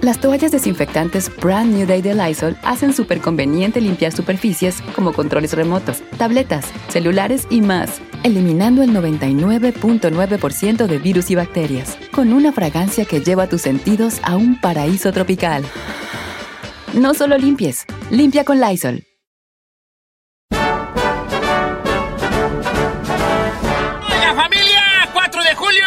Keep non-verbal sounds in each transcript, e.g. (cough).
Las toallas desinfectantes Brand New Day de Lysol hacen súper conveniente limpiar superficies como controles remotos, tabletas, celulares y más, eliminando el 99.9% de virus y bacterias, con una fragancia que lleva tus sentidos a un paraíso tropical. No solo limpies, limpia con Lysol. ¡Hola familia! 4 de julio.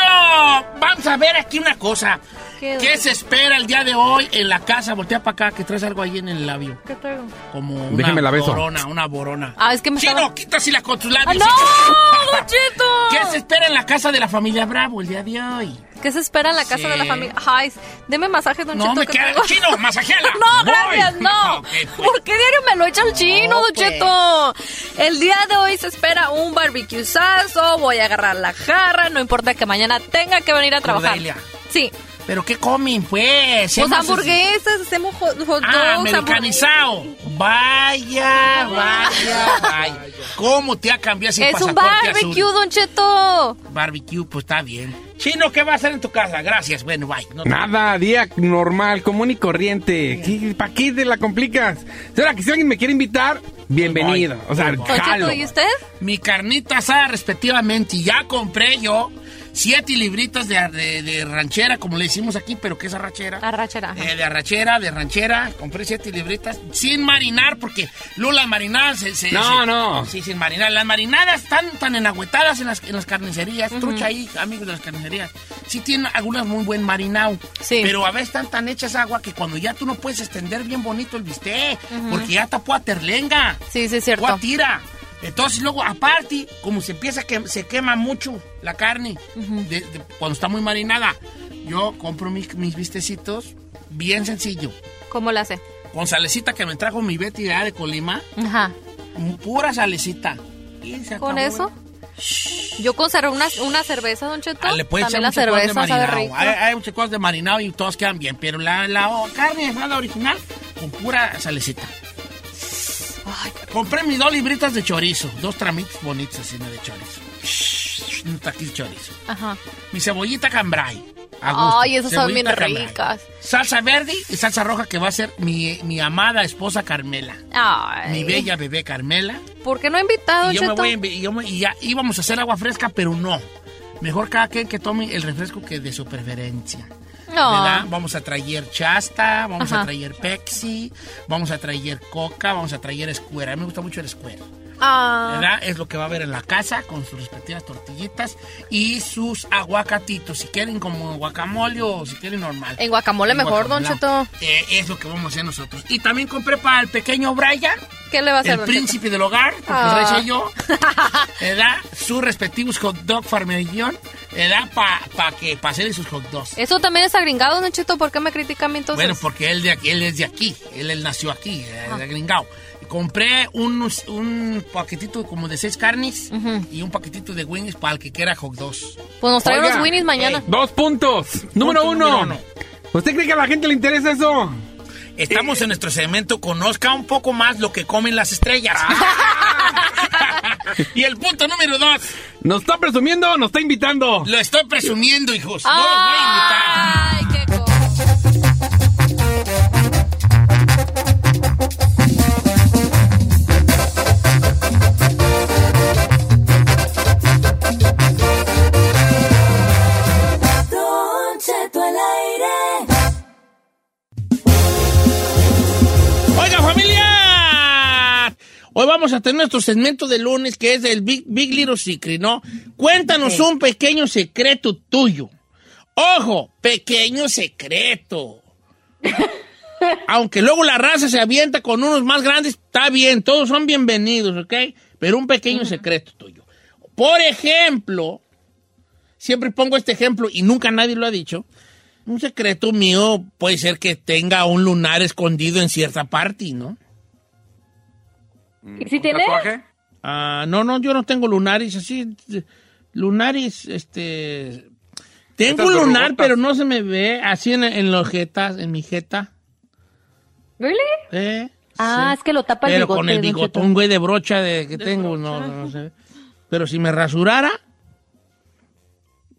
Vamos a ver aquí una cosa. ¿Qué? ¿Qué, se espera el día de hoy en la casa? Voltea para acá, que traes algo ahí en el labio. ¿Qué traigo? Como una Déjeme la beso. borona, una borona. Ah, es que me Chino, estaba- quítasela con tus ¡Ah, labios. ¡No, Cheto! ¿Qué se espera en la casa de la familia Bravo el día de hoy? ¿Qué se espera en la casa Sí. de la familia? Ay, deme masaje, Don No, Cheto. me que queda... tengo- Chino, masajeala. (laughs) No, Voy. gracias, no. (laughs) Ok, pues. ¿Por qué diario me lo echa el chino, No, Don pues. Cheto? El día de hoy se espera un barbecuezazo, voy a agarrar la jarra, no importa que mañana tenga que venir a trabajar. Cordelia. Sí, ¿Pero qué comen, pues? pues hamburguesas, hacemos hot, hot Ah, dogs, americanizado. Vaya, vaya, vaya. ¿Cómo te ha cambiado ese. Es un barbecue, azul? Don Cheto. Barbecue, pues está bien. Chino, ¿qué va a hacer en tu casa? Gracias, bueno, bye. No te- Nada, día normal, común y corriente. ¿Para qué te la complicas? Ahora que si alguien me quiere invitar, bienvenido. O sea. Cheto, ¿y usted? Mi carnita asada respectivamente. Y ya compré yo siete libritas de, de- de ranchera, como le decimos aquí, pero ¿qué es arrachera? Arrachera. Eh, de arrachera, de ranchera. Compré siete libritas sin marinar, porque luego las marinadas se... se- No, se- no. Sí, sin marinar. Las marinadas están tan enagüetadas en las, en las carnicerías. Trucha ahí, amigos de las carnicerías. Sí tienen algunas muy buen marinado. Sí. Pero a veces están tan hechas agua que cuando ya tú no puedes extender bien bonito el bistec, porque ya tapó a terlenga. Sí, sí, es cierto. O a tira. Entonces luego, aparte, como se empieza que se quema mucho la carne de- de- cuando está muy marinada, yo compro mis, mis vistecitos bien sencillo. ¿Cómo la hace? Con salecita que me trajo mi Betty de Colima, Ajá. pura salecita. Y se ¿Con eso? ¿eh? Yo conservo una, una cerveza, Don Cheto. Ah, le echar También la cerveza sabe marinado. rico. Hay, hay muchas cosas de marinado y todas quedan bien, pero la, la carne asada original con pura salecita. Ay, Compré mis dos libritas de chorizo, dos tramitos bonitos así de chorizo. Un taquil chorizo. Ajá. Mi cebollita cambray. Ay, esas son bien cambray. ricas. Salsa verde y salsa roja que va a ser mi, mi amada esposa Carmela. Ay. Mi bella bebé Carmela. ¿Por qué no ha invitado, Y yo me Cheto? voy a invi- y, yo me- y ya íbamos a hacer agua fresca, pero no. Mejor cada quien que tome el refresco que de su preferencia. No. Vamos a traer Chasta, vamos Ajá. a traer Pepsi, vamos a traer Coca, vamos a traer Square. A mí me gusta mucho el Square. Ah. ¿verdad? Es lo que va a haber en la casa con sus respectivas tortillitas y sus aguacatitos. Si quieren como guacamole o si quieren normal. En guacamole En mejor, Don guacamole. Cheto. Eh, es lo que vamos a hacer nosotros. Y también compré para el pequeño Brian, ¿Qué le va a hacer, el Don príncipe del hogar, porque Ah. yo, (laughs) ¿verdad? Sus respectivos hot dog farmellón, ¿verdad? Para que pasen sus hot dogs. Eso también es agringado, Don Cheto. ¿Por qué me critican a mí entonces? Bueno, porque él, de aquí, él es de aquí, él, él nació aquí, eh, de gringao. Compré unos- un paquetito como de seis carnes y un paquetito de wings para el que quiera hot dogs. Pues nos trae Oiga. unos Winnies mañana. Eh. Dos puntos. Número Punto uno. número ¿Usted cree que a la gente le interesa eso? Estamos en nuestro segmento Conozca un poco más lo que comen las estrellas. (laughs) (laughs) (laughs) y el punto número dos, ¿Nos está presumiendo o nos está invitando? lo estoy presumiendo, hijos. No los voy a invitar. Hoy vamos a tener nuestro segmento de lunes que es el Big, Big Little Secret, ¿no? Cuéntanos un pequeño secreto tuyo. Ojo, pequeño secreto. (laughs) Aunque luego la raza se avienta con unos más grandes, está bien, todos son bienvenidos, ¿ok? Pero un pequeño secreto tuyo. Por ejemplo, siempre pongo este ejemplo y nunca nadie lo ha dicho. Un secreto mío puede ser que tenga un lunar escondido en cierta parte, ¿no? ¿Y si ¿Un tiene? tatuaje? Ah, no, no, yo no tengo lunares así. Lunares, este. Tengo un lunar, pero no se me ve así en, en los jetas, en mi jeta. ¿Really? ¿eh? Ah, Sí. es que lo tapa el Pero bigote. con el bigotón, güey, de brocha de, que tengo, no, no, no se ve. Pero si me rasurara,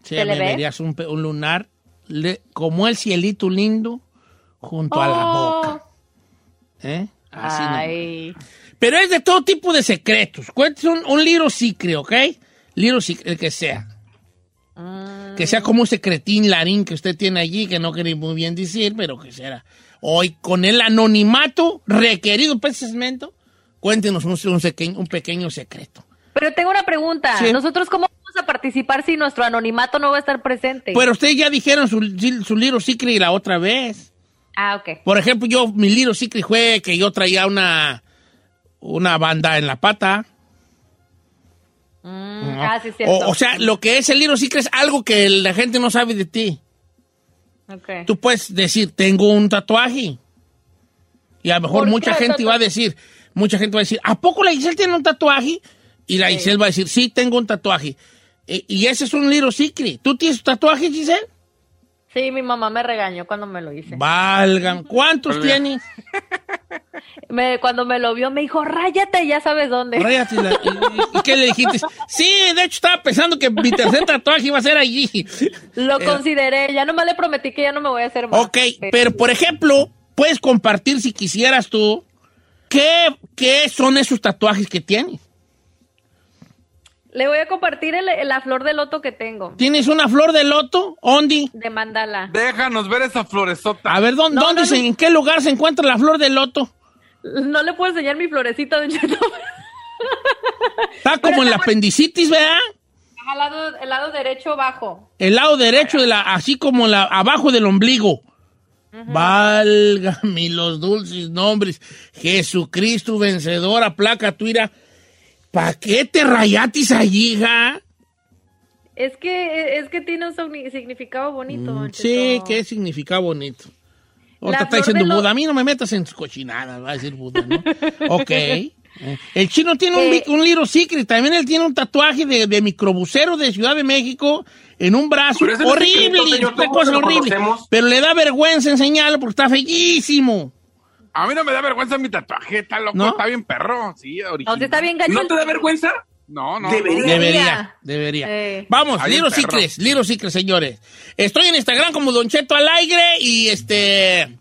se ¿Se le me ve? verías un, un lunar le- como el cielito lindo junto a la Oh. boca. ¿Eh? Así. Ay. Pero es de todo tipo de secretos. Cuéntese un, un little secret, ¿ok? Little secret, el que sea. Mm. Que sea como un secretín larín que usted tiene allí, que no quiere muy bien decir, pero que será. Hoy, con el anonimato requerido segmento, cuéntenos un, un seque- un pequeño secreto. Pero tengo una pregunta. Sí. ¿Nosotros cómo vamos a participar si nuestro anonimato no va a estar presente? Pero ustedes ya dijeron su, su little secret la otra vez. Ah, ok. Por ejemplo, yo, mi little secret fue que yo traía una, una banda en la pata. Mm, ¿no? Ah, sí, o, o sea, lo que es el little secret es algo que la gente no sabe de ti. Ok. Tú puedes decir, tengo un tatuaje. Y a lo mejor ¿Por mucha gente va a decir, mucha gente va a decir, ¿a poco la Giselle tiene un tatuaje? Y la Giselle va a decir, sí, tengo un tatuaje. E- y ese es un little secret. ¿Tú tienes tatuaje, Giselle? Sí, mi mamá me regañó cuando me lo hice. Valgan. ¿Cuántos tienes? (laughs) Me- cuando me lo vio me dijo, ráyate, ya sabes dónde. Ráyate la- (laughs) ¿Y, y qué le dijiste? Sí, de hecho estaba pensando que mi tercer tatuaje iba a ser allí. Lo Eh, consideré, ya nomás le prometí que ya no me voy a hacer más. Ok, pero por ejemplo, puedes compartir si quisieras tú qué, qué son esos tatuajes que tienes. Le voy a compartir el- la flor de loto que tengo, ¿Tienes una flor de loto, Ondi? de mandala. Déjanos ver esa floresota. A ver, ¿dónde, No, dónde no, se- no. en qué lugar se encuentra la flor de loto? No le puedo enseñar mi florecita, don Cheto. Está como en la apendicitis, ¿verdad? Al lado, el lado derecho bajo. El lado derecho, de la, así como la, abajo del ombligo. Válgame los dulces nombres. Jesucristo vencedor, placa tuira. ¿Para qué te rayatis allí, hija? Es que, es que tiene un significado bonito, Mm, Sí, que significa bonito. Ahorita está diciendo lo- Buda. A mí no me metas en tus cochinadas, va a decir Buda, ¿no? (laughs) ok. Eh, El chino tiene un, Eh. un little secret. También él tiene un tatuaje de, de microbusero de Ciudad de México en un brazo. Horrible, secreto, señor, una cosa horrible. conocemos. Pero le da vergüenza enseñarlo porque está feísimo. A mí no me da vergüenza mi tatuaje, está loco, ¿No? está bien perro. Sí, original. No, sí está bien. ¿No te da vergüenza? No, no. Debería. Debería, debería. Eh. Vamos, Hay perro. Secrets, Little Secrets, señores. Estoy en Instagram como Don Cheto al aire y este.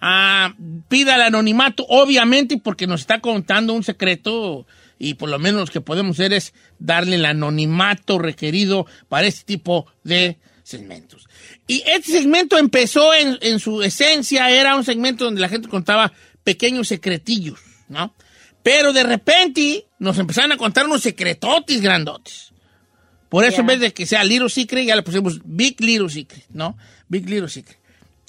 ah, pida el anonimato, obviamente, porque nos está contando un secreto y por lo menos lo que podemos hacer es darle el anonimato requerido para este tipo de segmentos. Y este segmento empezó en, en su esencia, era un segmento donde la gente contaba pequeños secretillos, ¿no? Pero de repente nos empezaron a contar unos secretotis grandotes. Por eso en vez de que sea Little Secret, ya le pusimos Big Little Secret, ¿no? Big Little Secret.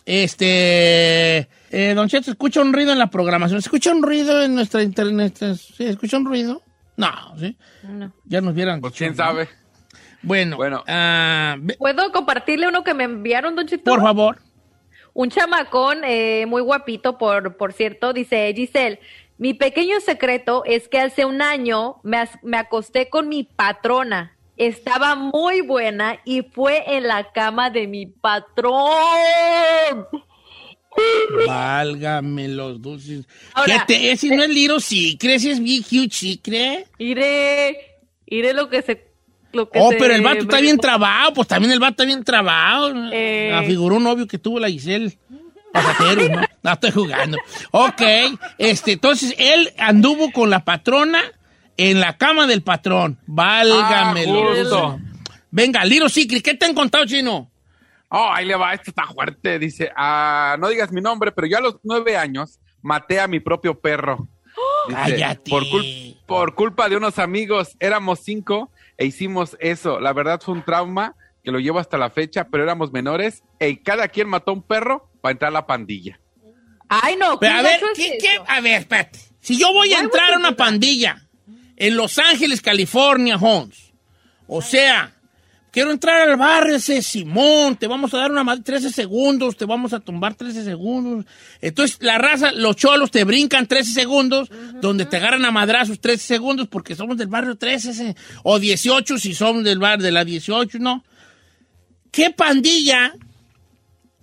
Este, eh, Don Cheto, escucha un ruido en la programación. ¿Se escucha un ruido en nuestra internet? ¿Sí? ¿Escucha un ruido? No, ¿sí? No. Ya nos vieran. Pues quién ¿no? sabe. Bueno, Bueno. ah, ve- ¿Puedo compartirle uno que me enviaron, Don Cheto? por favor. Un chamacón eh, muy guapito, por, por cierto, dice Giselle, mi pequeño secreto es que hace un año me, me acosté con mi patrona. Estaba muy buena y fue en la cama de mi patrón. Válgame los dulces. Ahora, ¿Qué te, ese no es Little Secret, ese es Big Huge Secret. Iré, iré lo que se... Lo que Oh, se pero el vato está bien trabado, pues también el vato está bien trabado. Eh. Afiguró un novio que tuvo la Giselle. Pasajero, ¿no? (laughs) No, estoy jugando. Ok, este, entonces él anduvo con la patrona en la cama del patrón. Válgame Ah. Venga, Little Secret, ¿qué te han contado, chino? Oh, ahí le va, esto está fuerte. Dice, ah, no digas mi nombre, pero yo a los nueve años maté a mi propio perro. (gasps) Dice, Cállate. Por, cul- por culpa de unos amigos, éramos cinco e hicimos eso. La verdad fue un trauma que lo llevo hasta la fecha, pero éramos menores y cada quien mató a un perro para entrar a la pandilla. Ay, no, Pero ¿qué a ver, ¿qué? A ver, espérate. Si yo voy a entrar a una pandilla en Los Ángeles, California, Holmes, o sea, quiero entrar al barrio ese Simón, te vamos a dar una madre 13 segundos, te vamos a tumbar 13 segundos. Entonces la raza, los cholos te brincan 13 segundos, donde te agarran a madrazos 13 segundos porque somos del barrio 13 ese, o 18 si somos del barrio de la 18, ¿no? ¿Qué pandilla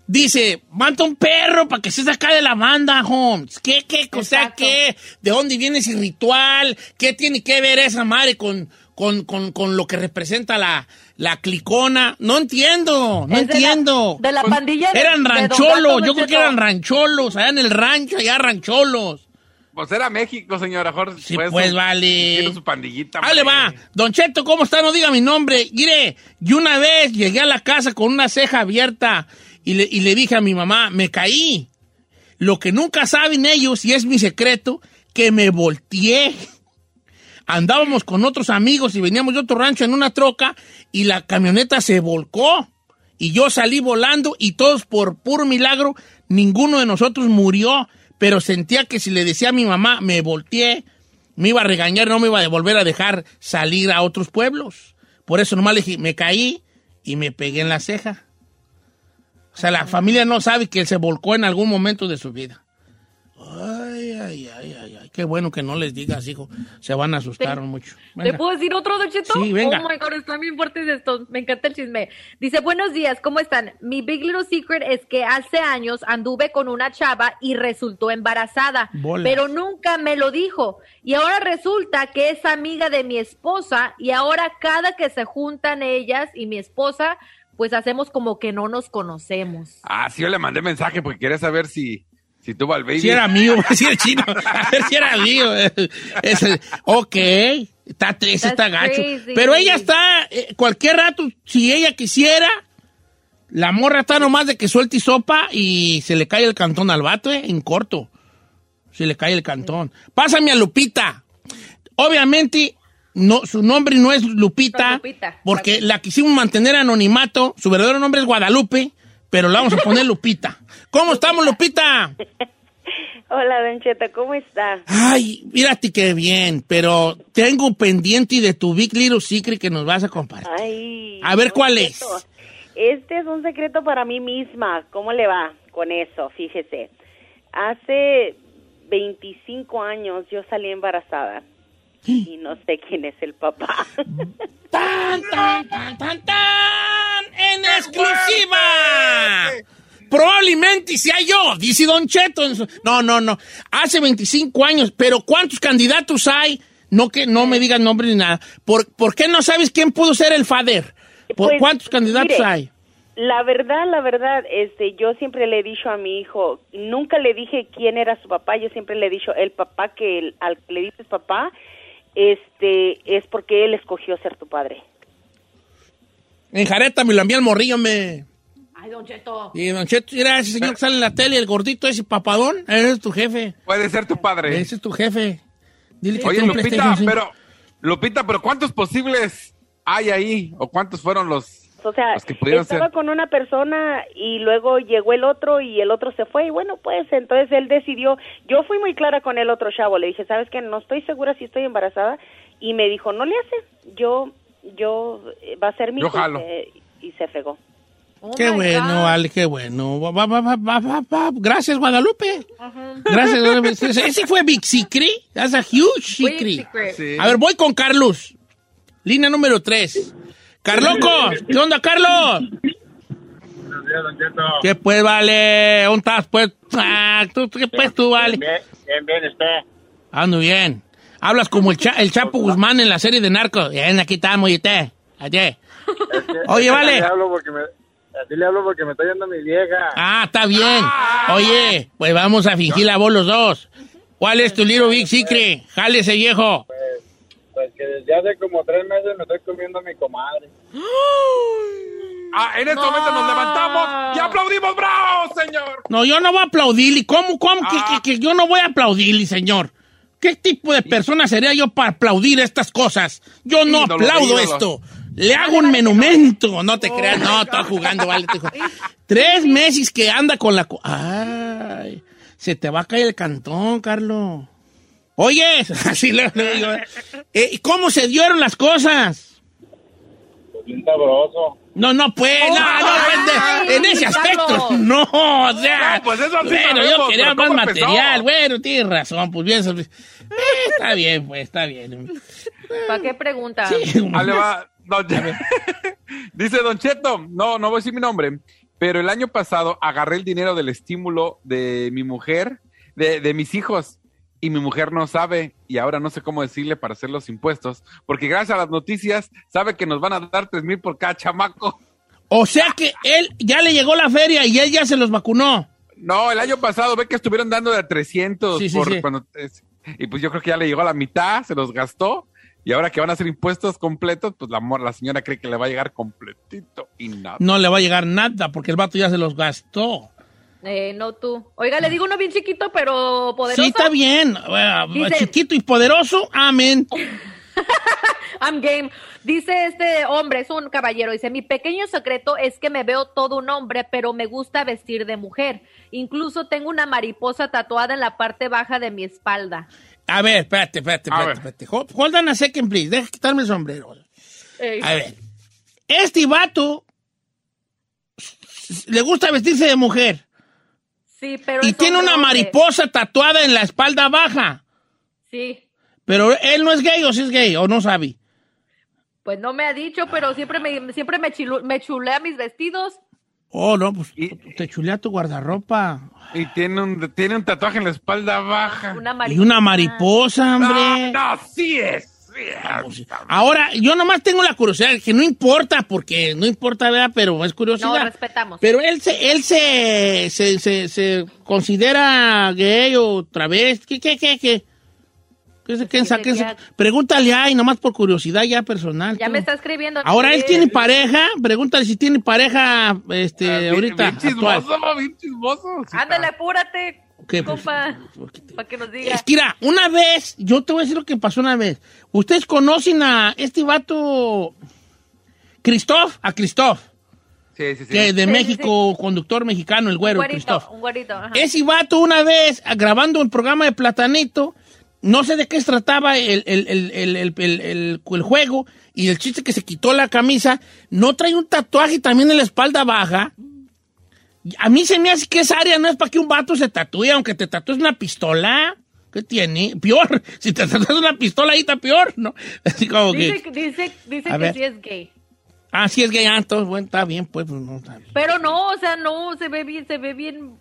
dice, mata un perro para que se saca de la banda, Holmes? ¿Qué, qué, o sea, qué? ¿De dónde viene ese ritual? ¿Qué tiene que ver esa madre con, con, con, con lo que representa la, la clicona? No entiendo, no Es de la- entiendo. de la pandilla de- Eran de rancholos, yo creo que eran rancholos, allá en el rancho, allá rancholos. Pues era México, señora Jorge. Sí, pues, vale. Tiene su pandillita. Ahí le hombre. va. Don Cheto, ¿cómo está? No diga mi nombre. Mire, yo una vez llegué a la casa con una ceja abierta y le, y le dije a mi mamá, me caí. Lo que nunca saben ellos, y es mi secreto, que me volteé. Andábamos con otros amigos y veníamos de otro rancho en una troca y la camioneta se volcó. Y yo salí volando y todos por puro milagro, ninguno de nosotros murió, pero sentía que si le decía a mi mamá, me volteé, me iba a regañar, no me iba a volver a dejar salir a otros pueblos. Por eso nomás le dije, me caí y me pegué en la ceja. O sea, la familia no sabe que él se volcó en algún momento de su vida. Ay, ay, ay, ay, ay. Qué bueno que no les digas, hijo. Se van a asustar mucho. ¿Le Venga. puedo decir otro, Don Cheto? Sí, venga. Oh my God, están bien fuertes estos. Me encanta el chisme. Dice, buenos días, ¿cómo están? Mi big little secret es que hace años anduve con una chava y resultó embarazada, Bolas. pero nunca me lo dijo. Y ahora resulta que es amiga de mi esposa y ahora cada que se juntan ellas y mi esposa, pues hacemos como que no nos conocemos. Ah, sí, yo le mandé mensaje porque quería saber si, si tuvo al baby. Si era mío, (laughs) si era chino. A (laughs) ver si era mío. Ese- ok, está triste, está gacho. crazy. Pero ella está, eh, cualquier rato, si ella quisiera, la morra está nomás de que suelte y sopa y se le cae el cantón al vato, eh, en corto. Se le cae el cantón. Pásame a Lupita. Obviamente, no, su nombre no es Lupita. porque la quisimos mantener anonimato. Su verdadero nombre es Guadalupe, pero la vamos a poner Lupita. ¿Cómo estamos, Lupita? Hola, Don Cheto, ¿cómo está? Ay, mírate qué bien, pero tengo pendiente de tu Big Little Secret que nos vas a compartir. Ay. A ver, ¿cuál es? Este es un secreto para mí misma. ¿Cómo le va con eso? Fíjese. Hace 25 años yo salí embarazada y no sé quién es el papá. ¡Tan, tan, tan, tan, tan! ¡En exclusiva! Probablemente sea yo, dice Don Cheto. No, no, no. Hace 25 años, pero ¿cuántos candidatos hay? No que no me digan nombre ni nada. ¿Por, por qué no sabes quién pudo ser el father? ¿Por Pues, ¿Cuántos candidatos mire, hay? La verdad, la verdad, este, yo siempre le he dicho a mi hijo, nunca le dije quién era su papá, yo siempre le he dicho, el papá que el- al que le dices papá, este, es porque él escogió ser tu padre. En Jareta me lo envía el morrillo, me... Ay, Don Cheto. Y Don Cheto, mira ese señor que sale en la tele, el gordito, ese papadón, ese es tu jefe. Puede ser tu padre. Ese es tu jefe. Dile que Oye, Lupita, pero, Lupita, pero ¿cuántos posibles hay ahí? ¿O cuántos fueron los, O sea, los que pudieron estaba ser? con una persona y luego llegó el otro y el otro se fue y bueno, pues entonces él decidió, yo fui muy clara con el otro chavo, le dije, ¿sabes qué? No estoy segura si estoy embarazada y me dijo, no le hace, yo, yo, eh, va a ser mi Yo hijo", y jalo. se- y se fregó. Oh Qué bueno, God. vale, qué bueno. Va, va, va, va, va, va, va. Gracias, Guadalupe. Gracias, Guadalupe. (laughs) Ese ese fue Big Secret. That's a huge secret. secret. Sí. A ver, voy con Carlos. Línea número 3. Carloco, ¿qué onda, Carlos? ¿Qué pues, vale? ¿Dónde estás, pues? Ah, ¿tú, ¿Qué pues tú, vale? Bien, bien, bien, usted. Ando bien. Hablas como el, Cha- el Chapo Guzmán en la serie de Narcos. Bien, aquí estamos, y te. Que- Oye, que vale. Le hablo porque me, así le hablo porque me está yendo mi vieja. Ah, está bien. Oye, pues vamos a fingir la voz los dos. ¿Cuál es tu little big secret? Jale ese viejo. Pues que desde hace como tres meses me estoy comiendo a mi comadre. Ah, en este momento nos levantamos y aplaudimos, bravo, señor. No, yo no voy a aplaudirle. ¿Cómo, cómo? Que, Ah. que- que yo no voy a aplaudirle, señor. ¿Qué tipo de persona sería yo para aplaudir estas cosas? Yo no Ídolo, aplaudo ídolo. esto. Le hago un monumento. No te creas, no, estoy jugando, vale. (laughs) Tres meses que anda con la... Ay, se te va a caer el cantón, Carlos. Oye, (laughs) así le, le digo. eh, ¿Cómo se dieron las cosas? Pues bien sabroso. No, no, pues, no, no, Ay, en, en ese aspecto, no, o sea. No, pues eso sí bueno, yo quería más material, bueno, tienes razón, pues bien, eh, está bien, pues, está bien. ¿Para qué pregunta? Sí, le va, don- (laughs) Dice Don Cheto, no, no voy a decir mi nombre, pero el año pasado agarré el dinero del estímulo de mi mujer, de, de mis hijos, y mi mujer no sabe, y ahora no sé cómo decirle para hacer los impuestos, porque gracias a las noticias sabe que nos van a dar tres mil por cada chamaco. O sea que él ya le llegó la feria y él ya se los vacunó. No, el año pasado ve que estuvieron dando de 300 Sí, sí, por sí. cuando es- y pues yo creo que ya le llegó a la mitad, se los gastó y ahora que van a hacer impuestos completos, pues la, la señora cree que le va a llegar completito y nada. No le va a llegar nada porque el vato ya se los gastó. Eh, no tú. Oiga, le digo uno bien chiquito, pero poderoso. Sí, está bien. Bueno, Dice- chiquito y poderoso, amén. (laughs) I'm game. Dice este hombre, es un caballero, dice, mi pequeño secreto es que me veo todo un hombre, pero me gusta vestir de mujer. Incluso tengo una mariposa tatuada en la parte baja de mi espalda. A ver, espérate, espérate, espérate. espérate. Hold, hold on a second, please. Deja quitarme el sombrero. Ey. A ver. Este vato le gusta vestirse de mujer Sí, pero y tiene una hombre. mariposa tatuada en la espalda baja. Sí. Pero él no es gay o sí es gay o no sabe. Pues no me ha dicho, pero siempre me, siempre me, chilu- me chulea mis vestidos. Oh, no, pues Y- te chulea tu guardarropa. Y tiene un, tiene un tatuaje en la espalda baja. Una Y una mariposa, No, hombre. no, es. sí es. Ahora, yo nomás tengo la curiosidad, que no importa, porque no importa, ¿verdad? Pero es curiosidad. No, respetamos. Pero él se, él se, se, se, se considera gay o travesti. ¿Qué, qué, qué, qué? ¿Qué se- qué qué ya- Pregúntale ahí, nomás por curiosidad ya personal. Ya tú. me está escribiendo. Ahora él tiene pareja, pregúntale si tiene pareja, este, Ah, bien- ahorita, Bien chismoso, actual. bien chismoso. Ándale, está. apúrate, ¿Qué, pues? compa, para que nos diga. Es que, mira, una vez, yo te voy a decir lo que pasó una vez. Ustedes conocen a este vato, Christoph, a Christoph, Sí, sí, sí. que de Sí, sí, México, conductor mexicano, el un güero, Christoph. un güerito. ajá. Ese vato una vez, grabando un programa de Platanito, no sé de qué se trataba el, el, el, el, el, el- el- el juego, y el chiste que se quitó la camisa, no trae un tatuaje también en la espalda baja. A mí se me hace que esa área no es para que un vato se tatúe, aunque te tatúes una pistola. ¿Qué tiene? Peor. (laughs) Si te tatúas una pistola ahí está peor, ¿no? (laughs) Así como que... Dice, dice, dice A que ver. sí es gay. Ah, sí es gay, ah, entonces, bueno, está bien, pues, pues no está bien. Pero no, o sea, no, se ve bien, se ve bien,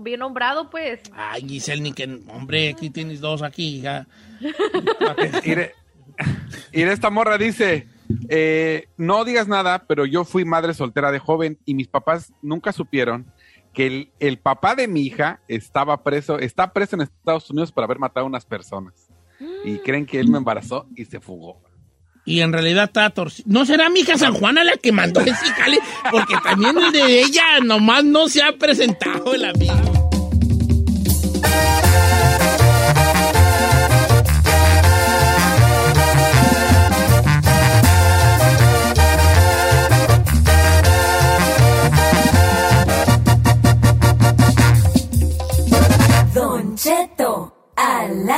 bien nombrado, pues. Ay, Giselle, ni que, hombre, aquí tienes dos aquí, ya. (laughs) Ire, esta morra dice, eh, no digas nada, pero yo fui madre soltera de joven y mis papás nunca supieron que el, el papá de mi hija estaba preso, está preso en Estados Unidos por haber matado a unas personas. Y creen que él me embarazó y se fugó. Y en realidad está torcido. ¿No será mi hija San Juana la que mandó ese jale? Porque también el de ella nomás no se ha presentado el amigo.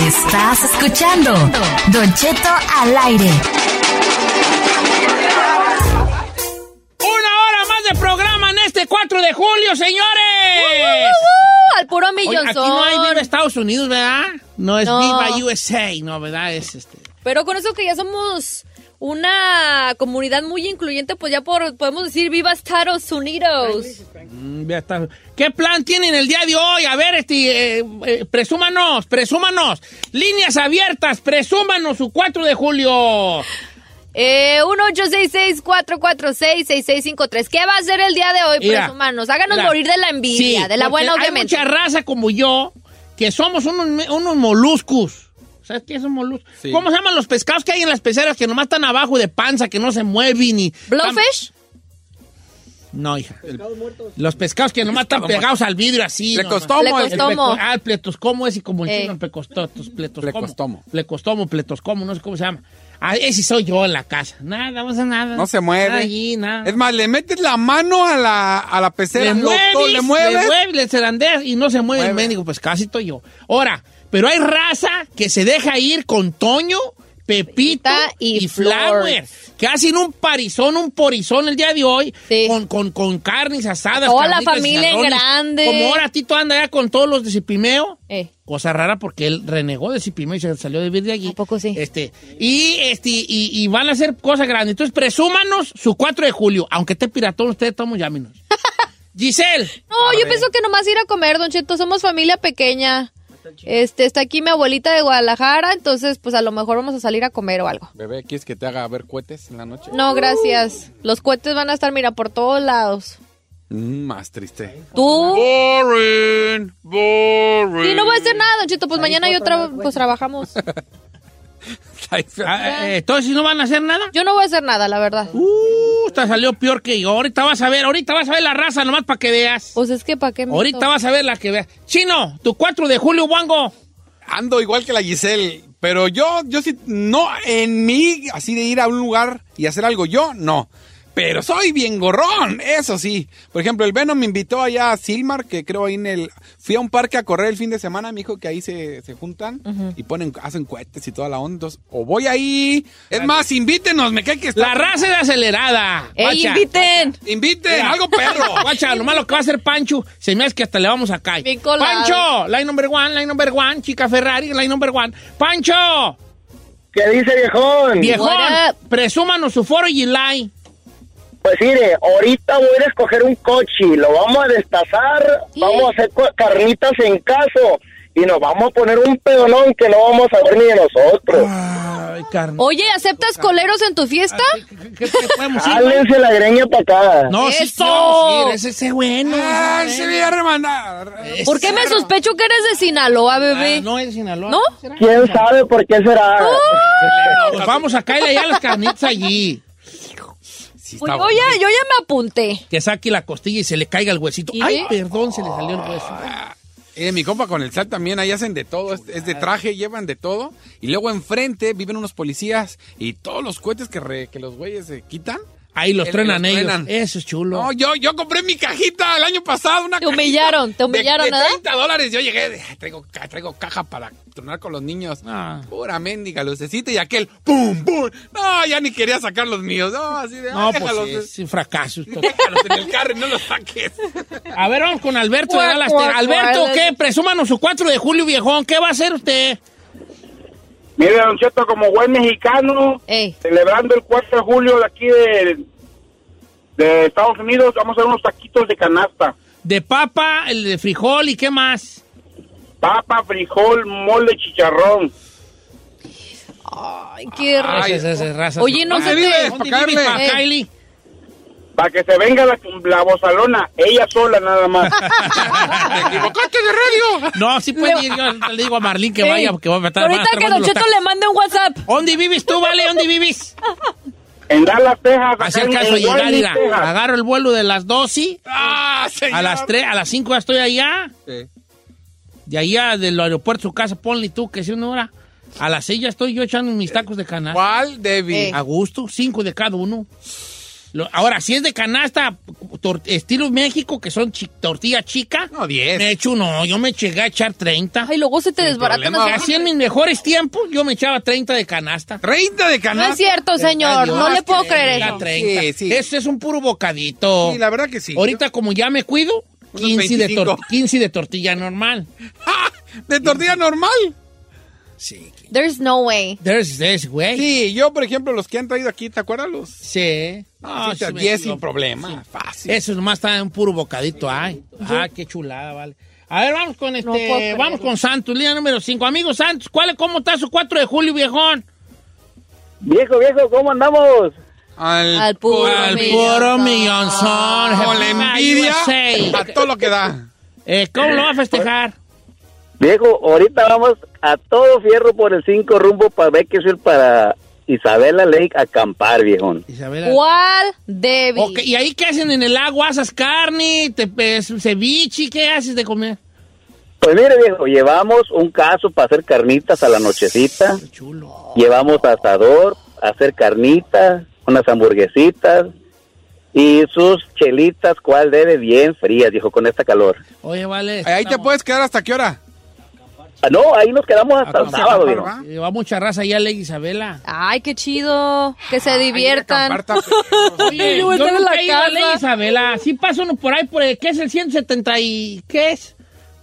Estás escuchando Don Cheto al aire. Una hora más de programa en este 4 de julio, señores. al puro millón. aquí no hay Viva Estados Unidos, ¿verdad? No es No. Viva USA, no, ¿verdad? Es este. Pero con eso que ya somos una comunidad muy incluyente, pues ya por- podemos decir viva Estados Unidos. Mm, ya está. ¿Qué plan tienen el día de hoy? A ver, este, eh, eh, presúmanos, presúmanos. Líneas abiertas, presúmanos su 4 de julio. Eh, 1-866-446-6653. ¿Qué va a hacer el día de hoy, Mira, presumanos? Háganos morir de la envidia, Sí, de la buena, Hay obviamente. mucha raza como yo que somos unos, unos moluscos. ¿Sabes qué son moluscos? Sí. ¿Cómo se llaman los pescados que hay en las peceras que nomás están abajo de panza, que no se mueven y... ¿Blowfish? No, hija. Los pescados que nomás están pegados al vidrio así. Plecostomo, no, no. el- El Plecostomo. Ah, el pletoscomo es y como el Eh. chino, el plecostotos, pletoscomo. Plecostomo. Plecostomo, pletoscomo, no sé cómo se llama. Ah, ese soy yo en la casa. Nada, no pasa nada. No se mueve. Nada allí, nada. Es más, le metes la mano a la, a la pecera, le mueves, to- le mueves. le mueves, le zarandeas y no se mueve el Mueve. mendigo, pues casi estoy yo. Ahora, pero hay raza que se deja ir con Toño, Pepito Pepita y y, Flower, que hacen un parizón, un porizón el día de hoy, Sí. con, con, con carnes asadas. Toda la familia en grande. Como ahora Tito anda ya con todos los de Cipimeo. Eh. Cosa rara porque él renegó de Cipimeo y se salió de vivir de allí. ¿A poco sí? Este, y, este, y, y van a hacer cosas grandes. Entonces, presúmanos su 4 de julio. Aunque esté piratón, ustedes estamos llámenos. (laughs) Giselle. No, yo pienso que nomás ir a comer, Don Cheto. Somos familia pequeña. Este, está aquí mi abuelita de Guadalajara, entonces pues a lo mejor vamos a salir a comer o algo. Bebé, ¿quieres que te haga ver cohetes en la noche? No, gracias. Los cohetes van a estar, mira, por todos lados. Mm, más triste. ¿Tú? Boring, boring. Sí, no voy a hacer nada, Don Cheto. Pues mañana yo tra- pues trabajamos. (laughs) (laughs) Ah, eh, entonces, ¿no van a hacer nada? Yo no voy a hacer nada, la verdad. Uh, esta salió peor que yo. Ahorita vas a ver, ahorita vas a ver la raza nomás para que veas. Pues es que para qué me Ahorita vas a ver la que veas. Chino, tu 4 de julio, Wango. Ando igual que la Giselle, pero yo, yo sí, no, en mí, así de ir a un lugar y hacer algo, yo no. Pero soy bien gorrón, eso sí. Por ejemplo, el Venom me invitó allá a Silmar, que creo ahí en el... Fui a un parque a correr el fin de semana, me dijo que ahí se, se juntan y ponen, hacen cohetes y toda la onda. Entonces, o voy ahí... Es más, invítenos, me cae que está... La raza es acelerada. ¡Ey, Guacha. inviten! Inviten, Mira. algo perro. (laughs) Guacha, lo malo que va a hacer Pancho, se me hace que hasta le vamos a caer. Pancho, line number one, line number one, chica Ferrari, line number one. Pancho, ¿Qué dice, viejón? viejón, presúmanos su foro y line. Pues mire, ahorita voy a ir a escoger un coche, lo vamos a destazar, vamos a hacer carnitas en caso y nos vamos a poner un pedonón que no vamos a ver ni de nosotros. Ay, carne. Oye, ¿aceptas coleros en tu fiesta? ¿Qué, qué- qué podemos ir, güey? Jálense la greña para acá. No, sí, ¡Eso! no, sí, ese ese bueno. Ay, ese se bueno. voy a remandar. ¿Por qué me sospecho que eres de Sinaloa, Ah, bebé? no es de Sinaloa. ¿No? ¿Quién sabe por qué será? Pues vamos a caerle allá a las carnitas allí. Sí, Pues yo ya, yo ya me apunté. Que saque la costilla y se le caiga el huesito. ¿Y Ay, perdón, se le salió el hueso. Eh, mi compa con el SAT también, ahí hacen de todo, es, es de traje, llevan de todo. Y luego enfrente viven unos policías y todos los cohetes que, re- que los güeyes se quitan. Ahí los El- los ellos. truenan. Eso es chulo. No, yo, yo compré mi cajita el año pasado, una Te humillaron, te humillaron, de, de ¿verdad? 30 dólares. Yo llegué, de, "Ay, traigo, traigo caja para tronar con los niños. Ah. Pura mendiga lucecita y aquel, ¡pum, pum! No, ya ni quería sacar los míos. No, así de, No, "Ay, pues déjalos, sí, es un fracaso. esto. (laughs) déjalos en el carro y no los saques. (laughs) A ver, vamos con Alberto de Alberto. ¿qué? Presúmanos su 4 de julio, viejón. ¿Qué va a hacer usted? Mire, Don Cheto, como buen mexicano, Ey. celebrando el 4 de julio de aquí de, de Estados Unidos, vamos a hacer unos taquitos de canasta. De papa, el de frijol y qué más. Papa, frijol, mole, chicharrón. Ay, qué Ay, rico. esa- esa raza. Oye, no ¿Dónde se vives? te... ¿Dónde pa' vives, caerle. pa' Kylie? Para que se venga la, la bozalona, ella sola nada más. (laughs) ¡Te equivocaste de radio! No, sí puede ir. Yo le digo a Marlene que vaya porque va a estar. Ahorita que Don Cheto le mande un WhatsApp. ¿Dónde vives tú, vale? ¿Dónde vives? En Dallas, Texas. Hacer caso de llegar, mira. Agarro el vuelo de las 12 ¡Ah, a las 3, a las 5 ya estoy allá. Sí. De allá del aeropuerto a su casa, ponle tú que es una hora. A las 6 ya estoy yo echando mis tacos de canasta. ¿Cuál, Debbie? Eh. A gusto, 5 de cada uno. Lo- ahora, si es de canasta, tor- estilo México, que son chi- tortilla chica, No, 10. me echo uno, yo me llegué a echar 30. Ay, luego se te desbaratan. Así en mis mejores tiempos, yo me echaba 30 de canasta. 30 de No canasta. es cierto, señor. No le puedo creer eso. 30. Sí, sí. Eso es un puro bocadito. Sí, la verdad que sí. Ahorita, como ya me cuido, 15 de, 25. tor- 15 de tortilla normal. (laughs) ¿De tortilla normal? Sí. There's no way. There's this, güey. Sí, yo, por ejemplo, los que han traído aquí, ¿te acuerdas los? Sí. No, sí sí, me 10 digo. sin problema, fácil. Eso nomás está un puro bocadito, ay. Ah, qué chulada, vale. A ver, vamos con este, vamos con Santos, línea número 5. Amigo Santos, ¿cuál, es- ¿cómo está su 4 de julio, viejón? Viejo, viejo, ¿cómo andamos? Al, Al puro Al millón. puro millonzón. Con la envidia USA. a todo lo que da. Eh, ¿Cómo lo va a festejar? Viejo, ahorita vamos a todo fierro por el 5 rumbo para Bakersfield para Isabela Lake a acampar, viejón. Isabela. ¿Cuál? Debbie. Ok, ¿Y ahí qué hacen en el agua? ¿Asas carne? ¿Te, pues, ceviche? ¿Qué haces de comer? Pues mire, viejo, llevamos un caso para hacer carnitas a la nochecita. Qué chulo. Llevamos asador, a hacer carnitas, unas hamburguesitas y sus chelitas, cual debe, bien frías, viejo, con esta calor. Oye, vale. Ahí te puedes quedar hasta qué hora. Ah, no, ahí nos quedamos hasta el Acampar, sábado, viejo. ¿va? Va mucha raza allá, Ley Isabela. Ay, qué chido. Que se diviertan. está (laughs) Oye, Yo voy a la a casa. Isabela. Sí paso uno por ahí, por el, ¿qué es el 170 y... ¿Qué es?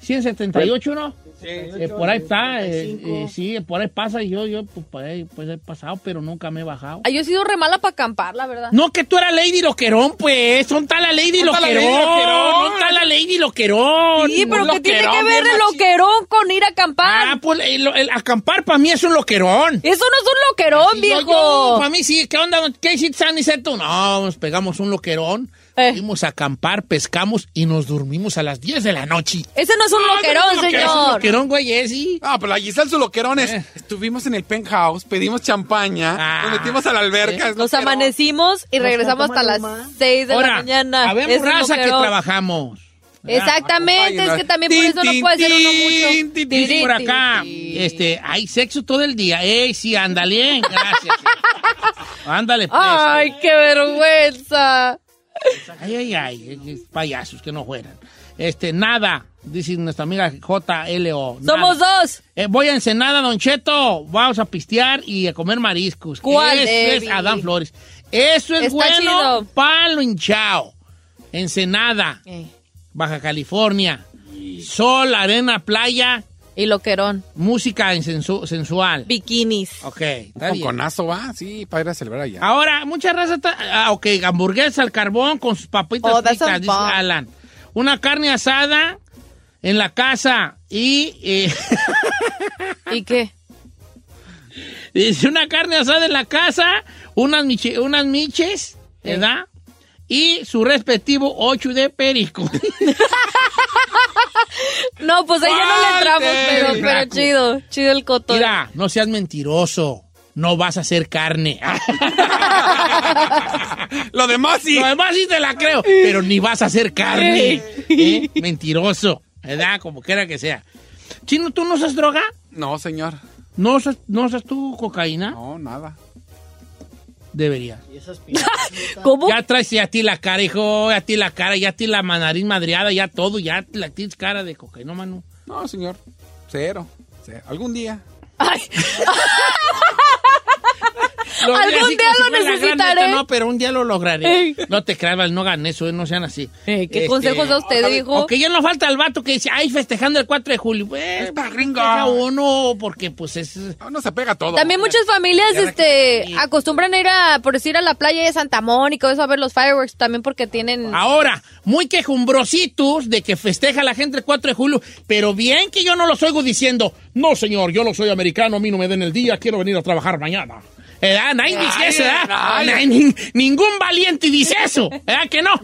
178, ¿no? Eh, por ahí está, eh, eh, sí, por ahí pasa y yo, yo pues, por ahí pues, he pasado, pero nunca me he bajado. Ay, yo he sido re mala para acampar, la verdad. No, que tú eras Lady Loquerón, pues. ¿Dónde está la Lady ¿Dónde está la Loquerón? ¿Dónde está la Lady Loquerón? Sí, pero ¿qué tiene que ver el loquerón con ir a acampar? Ah, pues el, el acampar para mí es un loquerón. Eso no es un loquerón, viejo. para mí sí. ¿Qué onda? ¿Qué hiciste, San Niceto? No, nos pegamos un loquerón. Eh. Fuimos a acampar, pescamos y nos dormimos a las 10 de la noche. Ese no es un No, loquerón, no, no, que Es un señor. loquerón, güey, eh, sí. Ah, pero la Giselle su loquerones. Eh. Estuvimos en el penthouse, pedimos champaña, Ah. nos metimos a la alberca. Eh. es Nos amanecimos y regresamos hasta las 6 de la mañana. habemos es raza que trabajamos. Exactamente, es que también por eso no puede ser uno mucho. Dice por acá, este, hay sexo todo el día. Ey, sí, ándale, gracias. (laughs) ándale, pues. Ay, qué vergüenza. Ay, ay, ay, eh, payasos que no fueran. Este, nada, dice nuestra amiga JLO. nada. Somos dos. Eh, voy a Ensenada, Don Cheto. Vamos a pistear y a comer mariscos. ¿Cuál, es Debbie? Adán Flores. Eso es Está bueno palo hinchao. Ensenada, Baja California. Sol, arena, playa, Y loquerón. música sensu- sensual. Bikinis. Ok, está Un conazo va, sí, para ir a celebrar allá. Ahora, mucha raza está... Ah, ok, hamburguesa al carbón con sus papitas Oh, fritas, dice bomb. Alan. Una carne asada en la casa y... eh, ¿Y qué? (laughs) Dice una carne asada en la casa, unas, miche- unas miches, ¿verdad? Y su respectivo ocho de perico. (laughs) (laughs) No, pues ahí ya no le entramos, pero, pero chido. Chido el coto. Mira, no seas mentiroso. No vas a hacer carne. (laughs) Lo demás sí. Lo demás sí te la creo, pero ni vas a hacer carne. ¿eh? Mentiroso, ¿verdad? Como quiera que sea. Chino, ¿tú no usas droga? No, señor. ¿No usas, no usas tú cocaína? No, nada. Deberías. (laughs) ¿Cómo? Ya traes ya a ti la cara, hijo, ya a ti la cara, ya a ti la nariz madreada, ya todo, ya la tienes cara de cocaína, mano. No, señor. Cero. Cero. Algún día. (laughs) Lo Algún día lo necesitaré. neta, No, pero un día lo lograré. Ey. No te creas, no hagan eso, eh, no sean así. Eh, ¿Qué consejos da usted, hijo? Aunque ya no falta el vato que dice, ay, festejando el 4 de julio. Pues, festeja uno, porque pues es... No, no se pega todo. También muchas familias Ya este que- acostumbran a ir a, por decir, a la playa de Santa Mónica, eso a ver los fireworks, también porque tienen... Ahora, muy quejumbrositos de que festeja la gente el 4 de julio, pero bien que yo no los oigo diciendo, no señor, yo no soy americano, a mí no me den el día, quiero venir a trabajar mañana. ¿Edad? Nadie dice eso, ¿verdad? nadie. Ni- ningún valiente dice eso, ¿verdad que no? Yo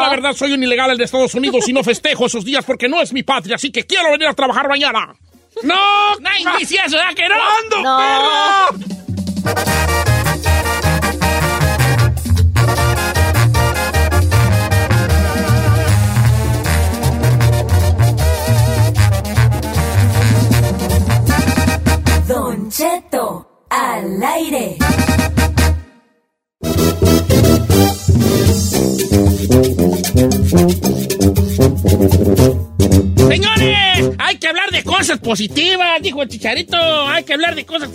la verdad soy un ilegal de Estados Unidos y no festejo esos días porque no es mi patria, así que quiero venir a trabajar mañana. ¡No! Nadie dice eso, ¿verdad que no? ¿Cuándo, No. perro? Don Cheto, al aire. Señores, hay que hablar de cosas positivas, dijo el chicharito. Hay que hablar de cosas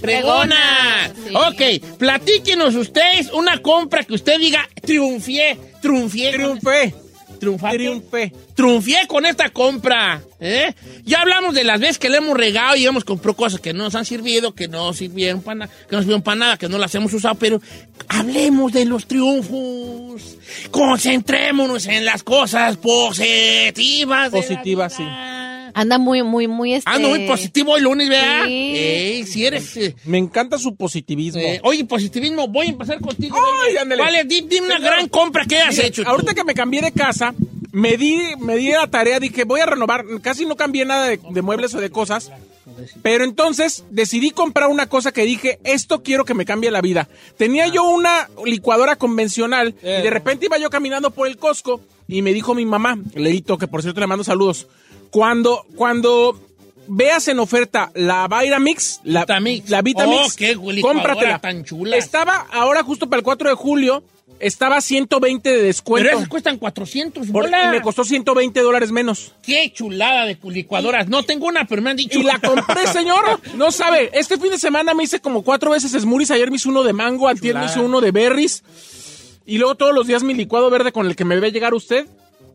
fregonas. Sí. Ok, platíquenos ustedes una compra que usted diga triunfié, triunfié. Triunfé. Triunfaste. Triunfé. Triunfé con esta compra. ¿eh? Ya hablamos de las veces que le hemos regado y hemos comprado cosas que no nos han servido, que no sirvieron para nada, que no sirvieron para nada, que no las hemos usado, pero hablemos de los triunfos. Concentrémonos en las cosas positivas. de la Positiva, sí. Anda muy, muy, muy este... Ando muy positivo el lunes, ¿verdad? Sí. Ey, si eres... eh, Me encanta su positivismo. eh, oye, positivismo, voy a empezar contigo. Ay, ándale. Vale, di- dime una gran compra que has hecho. tú. Ahorita que me cambié de casa, me di, me di la tarea, dije, voy a renovar. Casi no cambié nada de, de muebles o de cosas. Pero entonces decidí comprar una cosa que dije, esto quiero que me cambie la vida. Tenía yo una licuadora convencional y de repente iba yo caminando por el Costco y me dijo mi mamá, Leito, que por cierto le mando saludos, cuando, cuando veas en oferta la Vitamix, la Vitamix. la Vitamix, Oh, qué cómpratela. tan chula. Estaba ahora justo para el 4 de julio, estaba 120 de descuento. Pero esas cuestan 400 Por- bolas. y me costó 120 dólares menos. Qué chulada de licuadoras. No tengo una, pero me han dicho. Y la compré, (laughs) señor. No sabe. Este fin de semana me hice como cuatro veces smoothies. Ayer me hice uno de mango, antier me hice uno de berries. Y luego todos los días mi licuado verde con el que me ve llegar usted.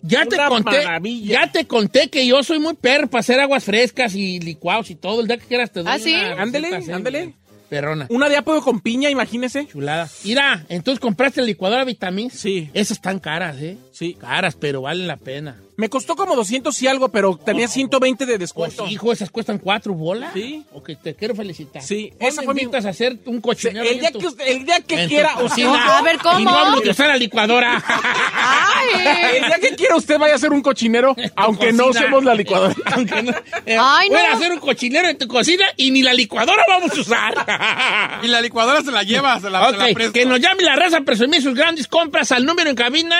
Ya te conté, maravilla. ya te conté que yo soy muy perro para hacer aguas frescas y licuados y todo. El día que quieras te doy ¿Ah, sí? una receta Ándele, ándele. Perrona. Una de apio con piña, imagínese. Chulada. Mira, entonces compraste la licuadora Vitamix. Sí. Esas están caras, ¿eh? Sí. Caras, pero valen la pena. Me costó como 200 y algo, pero tenía 120 de Pues, descuento. hijo, esas cuestan cuatro bolas. Sí. Ok, te quiero felicitar. Sí, ¿Cómo esa fue mi- a hacer un cochinero? el, día que, usted- el día que quiera cocina? A ver, ¿cómo? Y no hablo de usar la licuadora. ¡Ay! (laughs) El día que quiera usted vaya a hacer un cochinero, aunque no usemos la licuadora. (laughs) Aunque no. eh, Ay, voy no. a hacer un cochinero en tu cocina y ni la licuadora vamos a usar. Y la licuadora se la lleva, se la, se la que nos llame la raza a presumir sus grandes compras al número en cabina.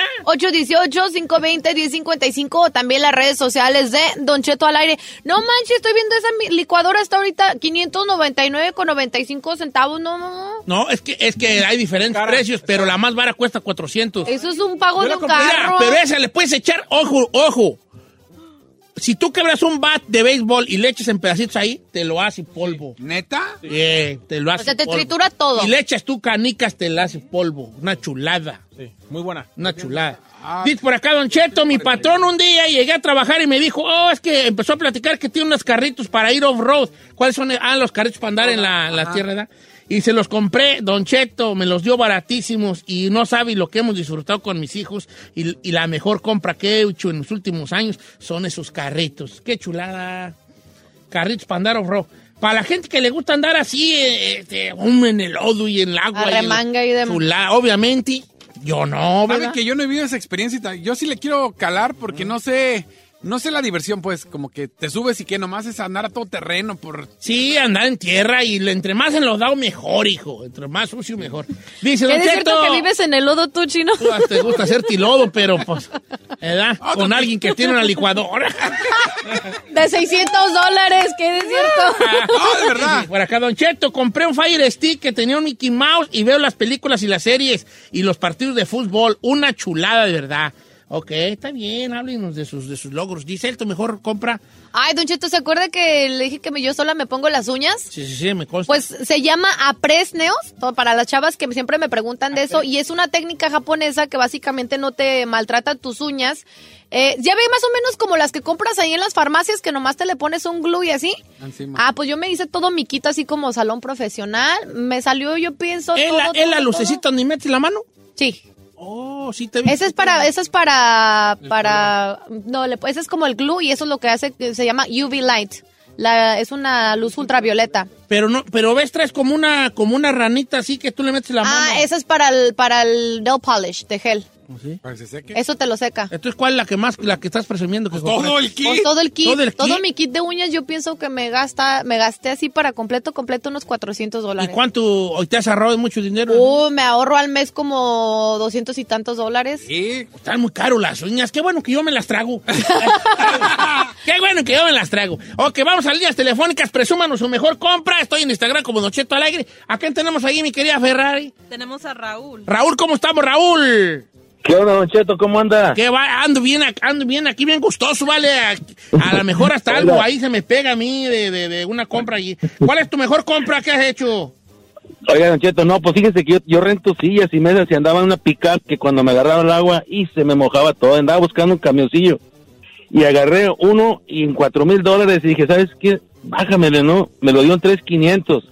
818-520-1055 o también las redes sociales de Don Cheto al aire. No manches, estoy viendo esa licuadora hasta ahorita 599,95 centavos. No, no, no. No, es que, es que hay diferentes Cara. precios, pero la más vara cuesta 400. Eso es un pago Yo de un carro. pero esa le puedes echar, ojo, ojo. Si tú quebras un bat de béisbol y le echas en pedacitos ahí, te lo hace polvo. ¿Neta? Eh, te lo hace O sea, te polvo. tritura todo. Y le echas tú canicas, te la hace polvo. Una chulada. Sí, muy buena. Una chulada. Dice por acá, Don Cheto, mi patrón un día llegué a trabajar y me dijo, oh, es que empezó a platicar que tiene unos carritos para ir off-road. ¿Cuáles son? Ah, los carritos para andar en la, la tierra, ¿verdad? Y se los compré, Don Cheto, me los dio baratísimos y no sabe lo que hemos disfrutado con mis hijos. Y, y la mejor compra que he hecho en los últimos años son esos carritos. ¡Qué chulada! Carritos para andar off-road. Para la gente que le gusta andar así, eh, este, um, en el lodo y en el agua. y Arremanga y demás. chulada, obviamente. Yo no, ¿Sabe ¿verdad? que yo no he vivido esa experiencia? y tal? Yo sí le quiero calar porque no sé, no sé la diversión, pues, como que te subes y que nomás es andar a todo terreno por... Sí, andar en tierra y le- entre más enlodado mejor, hijo. Entre más sucio mejor. Dice, ¿Qué Don es cierto que vives en el lodo tú, chino? tú te gusta hacer tilodo, pero pues, ¿verdad? Con alguien que tiene una licuadora. (laughs) De 600 dólares, ¿qué es cierto? (laughs) ¡Ah, de verdad! Por acá, Don Cheto, compré un Fire Stick que tenía un Mickey Mouse y veo las películas y las series y los partidos de fútbol. Una chulada de verdad. Ok, está bien, háblenos de sus, de sus logros. Dice él, tu mejor compra. Ay, Don Cheto, ¿se acuerda que le dije que yo sola me pongo las uñas? Sí, sí, sí, me consta. Pues se llama apresneos, para las chavas que siempre me preguntan de eso, y es una técnica japonesa que básicamente no te maltrata tus uñas. Eh, ya ve más o menos como las que compras ahí en las farmacias, que nomás te le pones un glue y así. Encima. Ah, pues yo me hice todo mi kit así como salón profesional. Me salió, yo pienso. ¿Es todo, la, la todo, lucecita donde metes la mano? Sí. Oh, sí te vi. Ese es para, ese es para, para, no, le- ese es como el glue y eso es lo que hace, que se llama UV light. La, es una luz ultravioleta. Pero no, pero ves, traes como una, como una ranita así que tú le metes la mano. Ah, esa es para el, para el nail polish de gel. ¿Sí? Para que se seque. Eso te lo seca. Entonces, ¿cuál es la que más, la que estás presumiendo que Pues todo el kit. Pues todo el kit, ¿Todo el todo kit? mi kit de uñas, yo pienso que me gasta, me gasté así para completo, completo unos 400 ¿Y dólares. cuánto hoy te has ahorrado mucho dinero? Uh, me ahorro al mes como 200 y tantos dólares. Sí. Están muy caros las uñas. Qué bueno que yo me las trago. (laughs) Qué bueno que yo me las trago. Ok, vamos a líneas telefónicas. Presúmanos su mejor compra. Estoy en Instagram como Nocheto Alegre. ¿A quién tenemos ahí, mi querida Ferrari? Tenemos a Raúl. Raúl, ¿cómo estamos, Raúl? ¿Qué onda, Don Cheto? ¿Cómo anda? ¿Qué va? Ando bien, ando bien aquí, bien gustoso, ¿vale? A, a lo mejor hasta (laughs) algo ahí se me pega a mí de, de- de una compra. allí. ¿Cuál es tu mejor compra que has hecho? Oiga, Don Cheto, no, pues fíjese que yo, yo rento sillas y mesas y andaba en una picar que cuando me agarraba el agua y se me mojaba todo. Andaba buscando un camioncillo y agarré uno y en cuatro mil dólares y dije, ¿sabes qué? Bájamele, ¿no? Me lo dio en tres quinientos.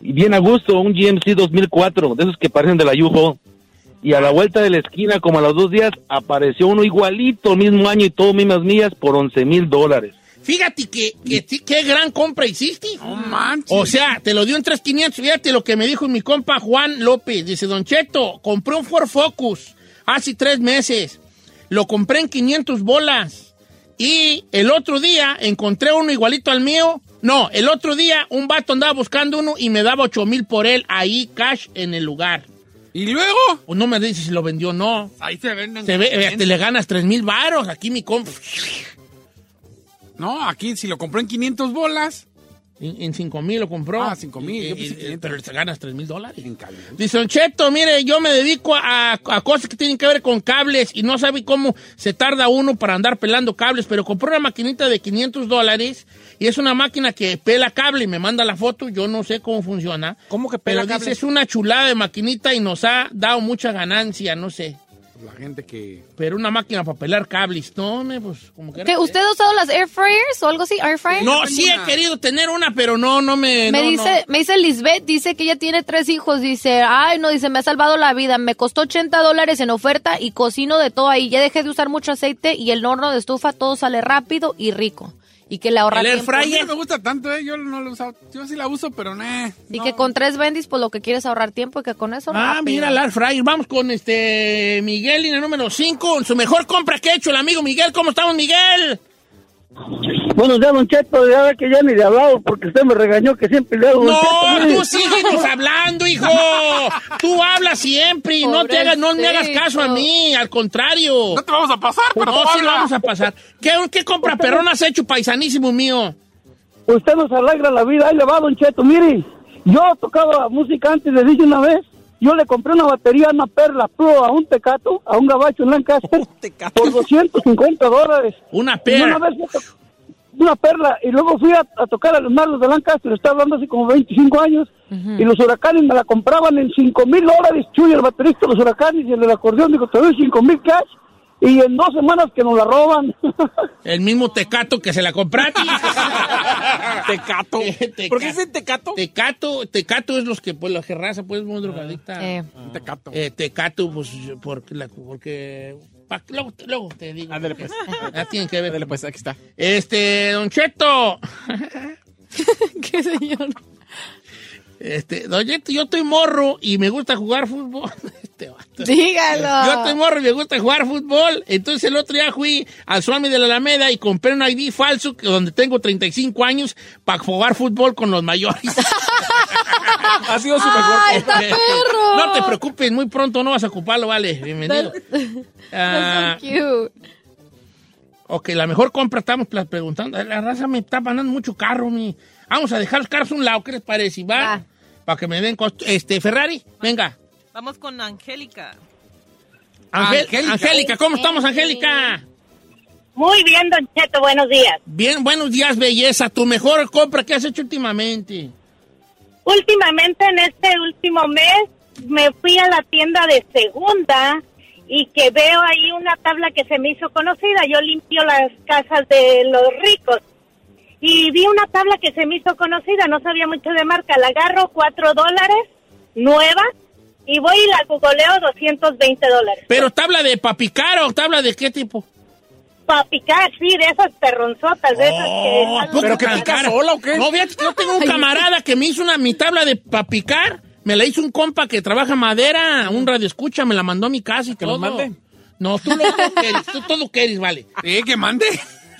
Y bien a gusto, un GMC 2004, de esos que parecen de la. Y a la vuelta de la esquina, como a los dos días, apareció uno igualito, mismo año y todo mismas millas por 11 mil dólares. Fíjate que, que qué gran compra hiciste. O sea, te lo dio en 3.500. Fíjate lo que me dijo mi compa Juan López. Dice, Don Cheto, compré un Ford Focus hace tres meses. Lo compré en 500 bolas. Y el otro día encontré uno igualito al mío. No, el otro día un vato andaba buscando uno y me daba 8 mil por él ahí, cash, en el lugar. ¿Y luego? Pues no me dice si lo vendió o no. Ahí se venden. Se ve, te le ganas 3 mil varos. Aquí mi compa. No, aquí si lo compró en 500 bolas. En, en 5 mil lo compró. Ah, 5 mil. Y- yo pensé y- 500. Pero te ganas 3 mil dólares. Dice Don Cheto, mire, yo me dedico a, a cosas que tienen que ver con cables y no sabe cómo se tarda uno para andar pelando cables, pero compré una maquinita de 500 dólares y es una máquina que pela cable y me manda la foto, yo no sé cómo funciona. ¿Cómo que Pero pela dice, cable? es una chulada de maquinita y nos ha dado mucha ganancia, no sé. La gente que... Pero una máquina para pelar cables, no, me, pues como que... ¿Qué, ¿Usted ha usado las air fryers o algo así? ¿Air fryer? No, sí he querido tener una, pero no, no me... Me no, dice, me dice Lisbeth, dice que ella tiene tres hijos, dice, ay no, dice, me ha salvado la vida, me costó 80 dólares en oferta y cocino de todo ahí, ya dejé de usar mucho aceite y el horno de estufa todo sale rápido y rico. Y que le ahorra El air tiempo. A mí no me gusta tanto, ¿eh? Yo no lo usado. Yo sí la uso, pero no. Y que con tres bendis, pues lo que quieres es ahorrar tiempo y que con eso Ah, rápido. mira, el air fryer. Vamos con este Miguel, línea número 5. Su mejor compra que ha hecho el amigo Miguel. ¿Cómo estamos, Miguel? Buenos días, Don Cheto. Ya ve que ya ni le hablado porque usted me regañó que siempre le hago. No, Cheto, tú síguenos hablando, hijo. (laughs) Tú hablas siempre y no te hagas, no me hagas caso a mí, al contrario. No te vamos a pasar, pero No, tú sí lo vamos a pasar. ¿Qué, qué compra perrón has hecho, paisanísimo mío? Usted nos alegra la vida. Ahí le va, Don Cheto. Mire, yo tocaba música antes, le dije una vez. Yo le compré una batería, una perla pro a un tecato, a un gabacho en Lancaster, (laughs) por 250 dólares. Una Y una una perla, y luego fui a, a tocar a los Marlos de Lancaster, estaba hablando así como 25 años, y los huracanes me la compraban en 5 mil dólares, Chuy, el baterista de los huracanes, y el del acordeón, digo, te doy 5 mil cash, y en dos semanas que nos la roban. (laughs) El mismo tecato que se la compraste. (laughs) Tecato. (laughs) ¿Por qué dicen tecato? Tecato, tecato es los que, pues, la raza, pues, muy drogadicta. Eh. Tecato. Eh, tecato, pues, porque, la- porque pa- luego, luego te digo. Ándale, pues. Ya tienen que ver. Ándale, pues, aquí está. Este, Don Cheto. ¿Qué señor? Este, yo estoy morro y me gusta jugar fútbol. (laughs) Este vato. Dígalo. Yo estoy morro y me gusta jugar fútbol. Entonces el otro día fui al Swami de la Alameda y compré un ID falso que- donde tengo 35 años para jugar fútbol con los mayores. (laughs) Ha sido su mejor ¡Ay, está perro! No te preocupes, muy pronto no vas a ocuparlo, vale. Bienvenido. Ah, That's so cute. ok, la mejor compra estamos preguntando. La raza me está mandando mucho carro, mi. Vamos a dejar los carros a un lado, ¿qué les parece? ¿Va? Va. Para que me den costo. Este, Ferrari, venga. Vamos con Angélica. Ángel- Angélica. Angélica, ¿cómo estamos, Angélica? Muy bien, Don Cheto, buenos días. Bien, buenos días, belleza. Tu mejor compra que has hecho últimamente. Últimamente, en este último mes, me fui a la tienda de segunda y que veo ahí una tabla que se me hizo conocida. Yo limpio las casas de los ricos y vi una tabla que se me hizo conocida, no sabía mucho de marca. La agarro, cuatro dólares, nueva, y voy y la googleo 220 dólares. Pero tabla de papicar o tabla de qué tipo? Para picar, sí, de esas perronzotas, de esas Oh, ¿a que... poco ¿Pero que sola o qué? No, fíjate yo tengo un camarada que me hizo una mi tabla de pa' picar. Me la hizo un compa que trabaja madera, un radio escucha, me la mandó a mi casa y ¿Que todo. nos mande? No, tú lo tú quieres, tú todo quieres, vale. Sí, que mande.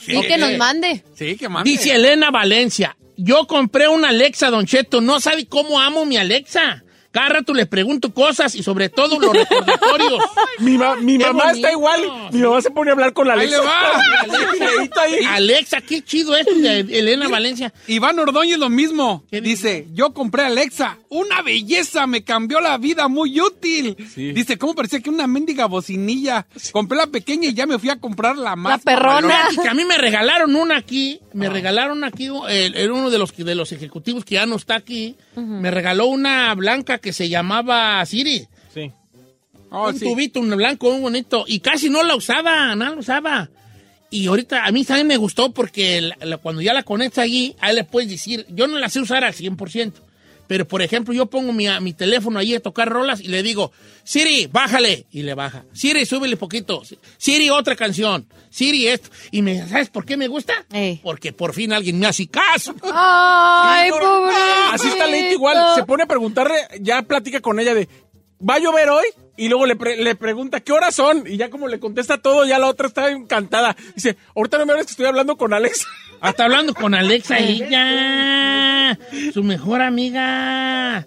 Y que nos mande. Sí, que mande. Dice Elena Valencia, yo compré una Alexa, Don Cheto, no sabe cómo amo mi Alexa. Cada rato le pregunto cosas y sobre todo los recordatorios. (laughs) Mi, ma- mi Qué mamá está igual. Mi mamá se pone a hablar con la Ahí Alexa. le va. (laughs) Alexa, (laughs) Alexa, qué chido esto de Elena Valencia. Iván Ordóñez lo mismo. ¿Qué Dice, yo compré Alexa, una belleza, me cambió la vida, muy útil. Dice, ¿cómo parecía que una mendiga bocinilla? Compré la pequeña y ya me fui a comprar la más. Fíjate que a mí me regalaron una aquí, me regalaron aquí, el, el uno de los, de los ejecutivos que ya no está aquí, me regaló una blanca que se llamaba Siri. Sí. un tubito, un blanco, un bonito. Y casi no la usaba, no la usaba. Y ahorita a mí también me gustó porque la- la- cuando ya la conectas allí, ahí le puedes decir, yo no la sé usar al 100%. Pero, por ejemplo, yo pongo mi, mi teléfono allí a tocar rolas y le digo, Siri, bájale. Y le baja. Siri, súbele poquito. Siri, otra canción. Siri, esto. Y me, ¿sabes por qué me gusta? Porque por fin alguien me hace caso. (laughs) Ay, pobre. Así está Leite igual. Se pone a preguntarle, ya platica con ella de, ¿va a llover hoy? Y luego le, pre- le pregunta, ¿qué horas son? Y ya como le contesta todo, ya la otra está encantada. Dice, ahorita no me hables que estoy hablando con Alexa. (laughs) Ah, está hablando con Alexa ella. Su mejor amiga.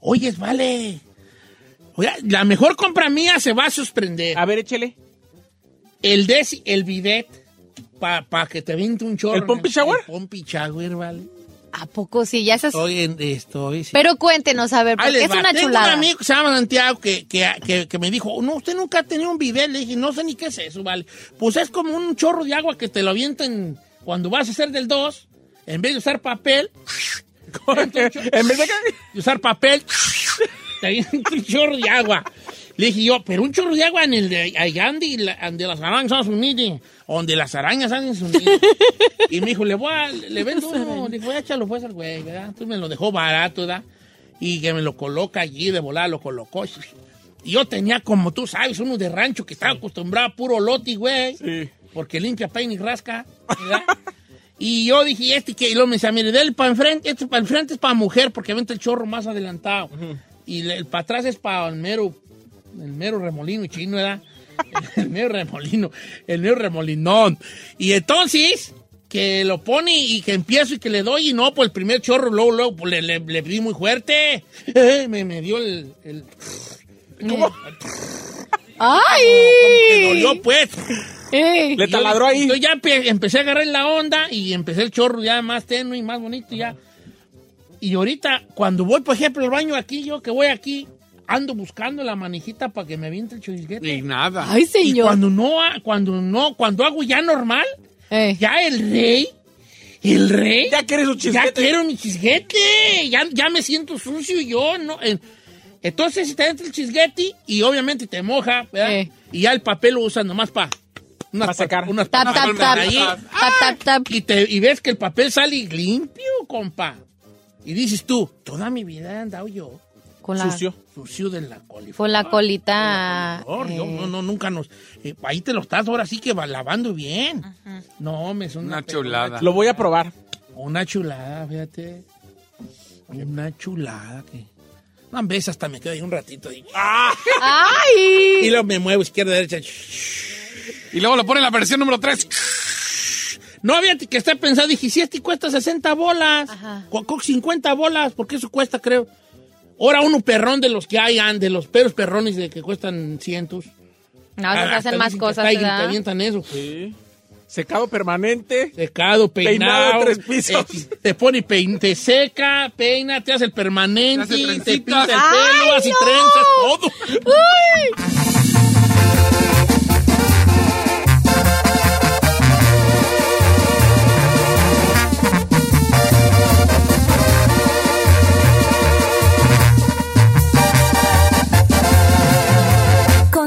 Oyes, vale. Oye, la mejor compra mía se va a sorprender. A ver, échele. El desi, el bidet, para que te vinte un chorro. ¿El Pumpy shower? El Pumpy shower, vale. ¿A poco sí? Ya esas... Estoy en, estoy, sí. Pero cuéntenos, a ver, porque es va. una Tengo chulada. un amigo que se llama Santiago que, que, que, que me dijo, no, usted nunca ha tenido un bidet. Le dije, no sé ni qué es eso, vale. Pues es como un chorro de agua que te lo avientan cuando vas a hacer del 2. En vez de usar papel, (laughs) en vez de usar papel, te avientan un chorro de agua. Le dije yo, pero un chorro de agua en el de allá donde, la- donde las arañas son unidas, donde las (laughs) arañas han unidas. Y me dijo, le voy a, le vendo uno. Dijo, échalo pues al güey, ¿verdad? Entonces me lo dejó barato, ¿verdad? Y que me lo coloca allí, de volar lo colocó. Y yo tenía, como tú sabes, uno de rancho que estaba acostumbrado a puro loti, güey. Porque limpia, peina y rasca, ¿verdad? (laughs) Y yo dije, ¿y este que Y luego me decía, mire, del para enfrente, este para enfrente es para mujer, porque vente el chorro más adelantado. Y le- el para atrás es para el mero, el mero remolino chino, ¿verdad? (laughs) El mero remolino, el mero remolinón. Y entonces, que lo pone y que empiezo y que le doy, y no, pues el primer chorro, luego, luego, pues le, le, le di muy fuerte. (laughs) me, me dio el. el ¿Cómo? ¡Ay! Me dolió, pues. Le taladró ahí. Yo ya empe- empecé a agarrar la onda y empecé el chorro ya más tenue y más bonito ya. Y ahorita, cuando voy, por ejemplo, al baño aquí, yo que voy aquí, ando buscando la manijita para que me aviente el chisguete. Y nada. Ay, señor. Y cuando no, cuando no, cuando hago ya normal, ya el rey, el rey. Ya quiere su Ya chisguete. quiero mi chisguete. Ya, ya me siento sucio yo, ¿no? Eh, Entonces, te entra el chisguete y obviamente te moja, ¿verdad? Y ya el papel lo usas nomás para unas secar. Unas Tap, tap, tap. ahí. Tap, tap, tap. Y, te, y ves que el papel sale limpio, compa. Y dices tú, toda mi vida he andado yo. Con la- Sucio. Sucio de la coliflor. Con la colita. Yo, eh, no, no, nunca nos... eh, ahí te lo estás ahora sí que va lavando bien. No, me es una, Una chulada. Lo voy a probar. Una chulada, fíjate. Una chulada que... No, ves, hasta me quedo ahí un ratito. ahí. ¡Ah! ¡Ay! Y luego me muevo izquierda, derecha. Y luego lo pone en la versión número 3. No había que estar pensando, dije, si este cuesta 60 bolas, cu- 50 bolas, porque eso cuesta, creo. Ahora uno perrón de los que hay, de los peros perrones de que cuestan cientos. No, se hacen hasta más cosas, ¿verdad? Te avientan eso. Secado permanente. Secado, peinado. Peinado tres pisos. eh, te pone pein, te seca, peina, te hace el permanente, Te hace te, pinta el ¡Ay, pelo, así no! trenzas, todo. ¡Uy!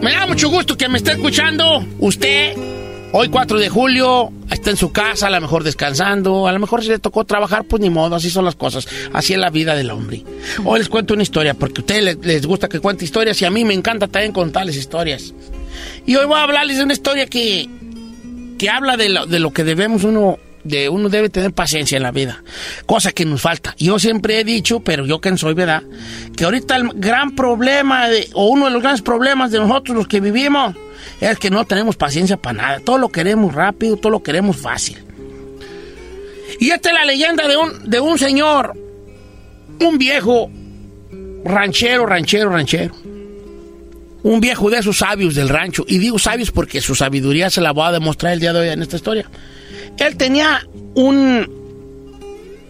Me da mucho gusto que me esté escuchando. Usted, hoy 4 de julio, está en su casa, a lo mejor descansando, a lo mejor si le tocó trabajar, pues ni modo, así son las cosas. Así es la vida del hombre. Hoy les cuento una historia, porque a ustedes les gusta que cuente historias y a mí me encanta también contarles historias. Y hoy voy a hablarles de una historia que, que habla de lo, de lo que debemos uno de uno debe tener paciencia en la vida, cosa que nos falta. Yo siempre he dicho, pero yo que soy, ¿verdad? Que ahorita el gran problema, o uno de los grandes problemas de nosotros los que vivimos, es que no tenemos paciencia para nada. Todo lo queremos rápido, todo lo queremos fácil. Y esta es la leyenda de un, de un señor, un viejo ranchero, ranchero, ranchero. Un viejo de esos sabios del rancho. Y digo sabios porque su sabiduría se la voy a demostrar el día de hoy en esta historia. Él tenía un,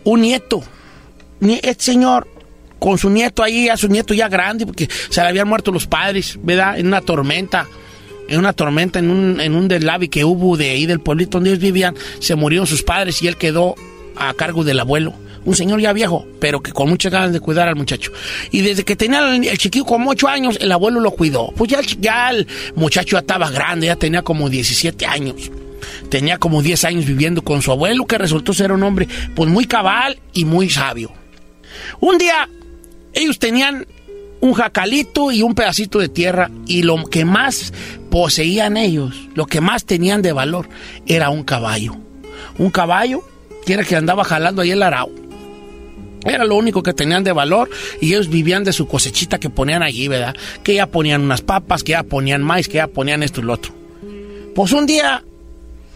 un nieto. Este señor, con su nieto ahí, a su nieto ya grande, porque se le habían muerto los padres, ¿verdad? En una tormenta. En una tormenta, en un, en un deslavi que hubo de ahí del pueblito donde ellos vivían, se murieron sus padres y él quedó a cargo del abuelo. Un señor ya viejo, pero que con muchas ganas de cuidar al muchacho. Y desde que tenía el, chiquillo como ocho años, el abuelo lo cuidó. Pues ya, ya el muchacho ya estaba grande, ya tenía como 17 años tenía como 10 años viviendo con su abuelo, que resultó ser un hombre pues muy cabal y muy sabio. Un día ellos tenían un jacalito y un pedacito de tierra y lo que más poseían ellos, lo que más tenían de valor era un caballo. Un caballo que era que andaba jalando ahí el arao. Era lo único que tenían de valor y ellos vivían de su cosechita que ponían allí, ¿verdad? Que ya ponían unas papas, que ya ponían maíz, que ya ponían esto y lo otro. Pues un día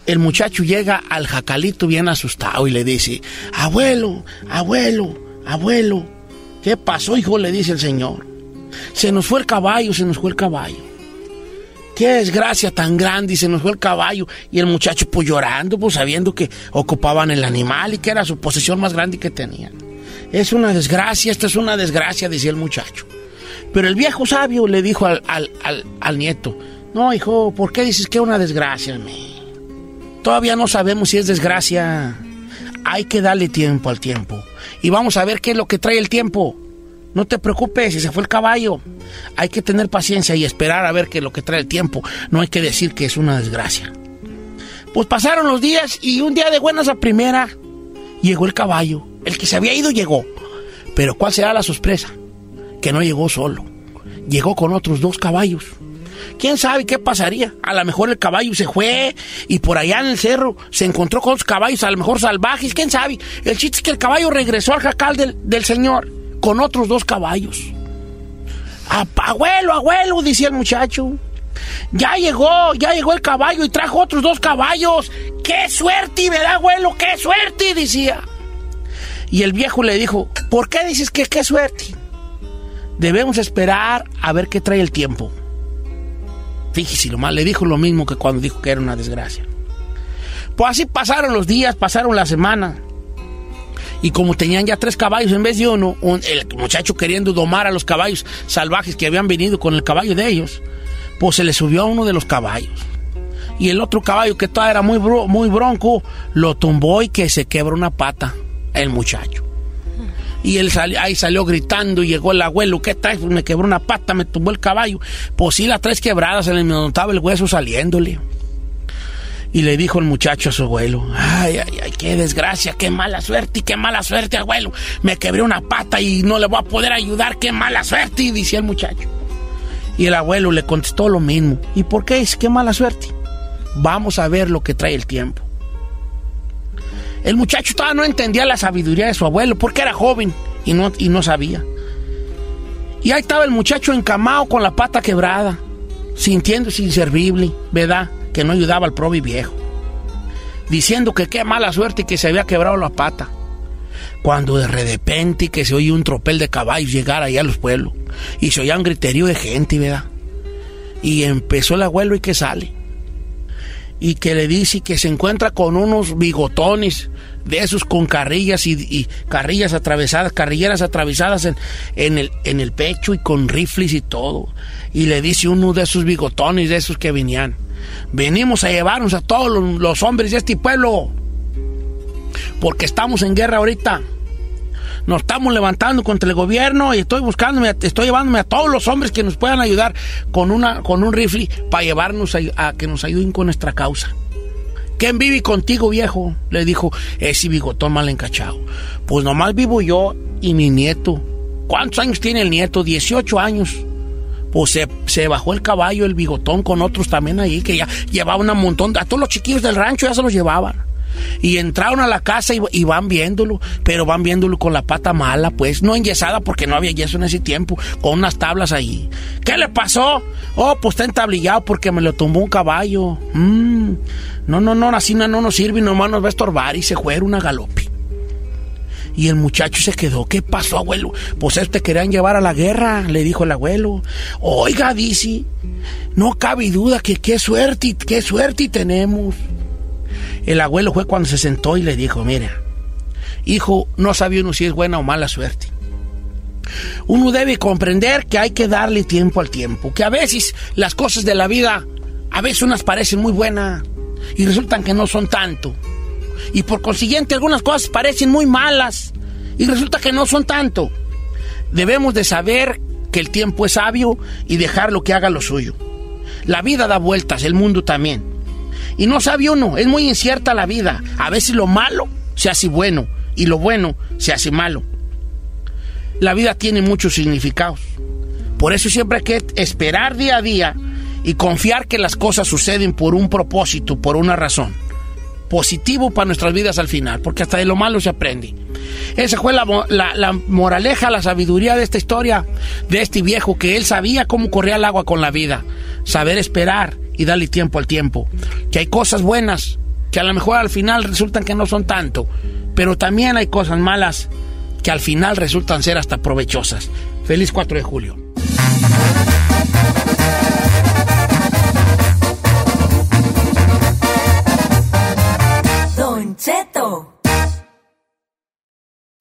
el muchacho llega al jacalito bien asustado y le dice, abuelo, abuelo, abuelo, ¿qué pasó, hijo? Le dice el señor. Se nos fue el caballo, se nos fue el caballo. Qué desgracia tan grande y se nos fue el caballo. Y el muchacho pues llorando, pues sabiendo que ocupaban el animal y que era su posesión más grande que tenían. Es una desgracia, esto es una desgracia, decía el muchacho. Pero el viejo sabio le dijo al, al, al, nieto, no, hijo, ¿por qué dices que es una desgracia? Me? Todavía no sabemos si es desgracia. Hay que darle tiempo al tiempo. Y vamos a ver qué es lo que trae el tiempo. No te preocupes, si se fue el caballo. Hay que tener paciencia y esperar a ver qué es lo que trae el tiempo. No hay que decir que es una desgracia. Pues pasaron los días y un día de buenas a primera llegó el caballo. El que se había ido llegó. Pero ¿cuál será la sorpresa? Que no llegó solo. Llegó con otros dos caballos. ¿Quién sabe qué pasaría? A lo mejor el caballo se fue y por allá en el cerro se encontró con los caballos, a lo mejor salvajes, ¿quién sabe? El chiste es que el caballo regresó al jacal del, del señor con otros dos caballos. Abuelo, abuelo, decía el muchacho. Ya llegó, ya llegó el caballo y trajo otros dos caballos. ¡Qué suerte, verdad, abuelo! ¡Qué suerte! decía. Y el viejo le dijo, ¿por qué dices que qué suerte? Debemos esperar a ver qué trae el tiempo. Fíjese lo mal, le dijo lo mismo que cuando dijo que era una desgracia. Pues así pasaron los días, pasaron la semana. Y como tenían ya tres caballos en vez de uno, un, el muchacho queriendo domar a los caballos salvajes que habían venido con el caballo de ellos, pues se le subió a uno de los caballos. Y el otro caballo que todavía era muy, bro, muy bronco, lo tumbó y que se quebró una pata el muchacho. Y él sali, ahí salió gritando y llegó el abuelo, ¿qué traes? Me quebró una pata, me tumbó el caballo. Pues sí, las tres quebradas, se le notaba el hueso saliéndole. Y le dijo el muchacho a su abuelo, ay, ay, ay, qué desgracia, qué mala suerte, qué mala suerte, abuelo. Me quebré una pata y no le voy a poder ayudar, qué mala suerte, y decía el muchacho. Y el abuelo le contestó lo mismo. ¿Y por qué es? Qué mala suerte. Vamos a ver lo que trae el tiempo. El muchacho todavía no entendía la sabiduría de su abuelo porque era joven y no, y no sabía. Y ahí estaba el muchacho encamado con la pata quebrada, sintiéndose inservible, ¿verdad? Que no ayudaba al probi viejo. Diciendo que qué mala suerte y que se había quebrado la pata. Cuando de repente que se oye un tropel de caballos llegar allá a los pueblos. Y se oía un griterío de gente, ¿verdad? Y empezó el abuelo y que sale. Y que le dice que se encuentra con unos bigotones de esos con carrillas y, carrillas atravesadas, carrilleras atravesadas en, en, el, en el pecho y con rifles y todo. Y le dice uno de esos bigotones, de esos que venían, venimos a llevarnos a todos los, los hombres de este pueblo, porque estamos en guerra ahorita. Nos estamos levantando contra el gobierno y estoy buscándome, estoy llevándome a todos los hombres que nos puedan ayudar con, una, con un rifle para llevarnos a, que nos ayuden con nuestra causa. ¿Quién vive contigo, viejo? Le dijo ese bigotón mal encachado. Pues nomás vivo yo y mi nieto. ¿Cuántos años tiene el nieto? 18 años. Pues se, bajó el caballo, el bigotón, con otros también ahí, que ya llevaban un montón. A todos los chiquillos del rancho ya se los llevaban. Y entraron a la casa y, van viéndolo, pero van viéndolo con la pata mala, pues, no enyesada porque no había yeso en ese tiempo, con unas tablas ahí. ¿Qué le pasó? Oh, pues está entablillado porque me lo tumbó un caballo. Mm. No, no, no, así no, no nos sirve, nomás nos va a estorbar y se fue una galope. Y el muchacho se quedó. ¿Qué pasó, abuelo? Pues este querían llevar a la guerra, le dijo el abuelo. Oiga, dice, no cabe duda que qué suerte, qué suerte tenemos. El abuelo fue cuando se sentó y le dijo, mira, hijo, no sabe uno si es buena o mala suerte. Uno debe comprender que hay que darle tiempo al tiempo, que a veces las cosas de la vida, a veces unas parecen muy buenas y resultan que no son tanto. Y por consiguiente algunas cosas parecen muy malas y resulta que no son tanto. Debemos de saber que el tiempo es sabio y dejarlo que haga lo suyo. La vida da vueltas, el mundo también. Y no sabe uno, es muy incierta la vida. A veces lo malo se hace bueno y lo bueno se hace malo. La vida tiene muchos significados. Por eso siempre hay que esperar día a día y confiar que las cosas suceden por un propósito, por una razón. Positivo para nuestras vidas al final, porque hasta de lo malo se aprende. Esa fue la, la, moraleja, la sabiduría de esta historia, de este viejo, que él sabía cómo corría el agua con la vida. Saber esperar y darle tiempo al tiempo. Que hay cosas buenas, que a lo mejor al final resultan que no son tanto, pero también hay cosas malas que al final resultan ser hasta provechosas. Feliz 4 de julio.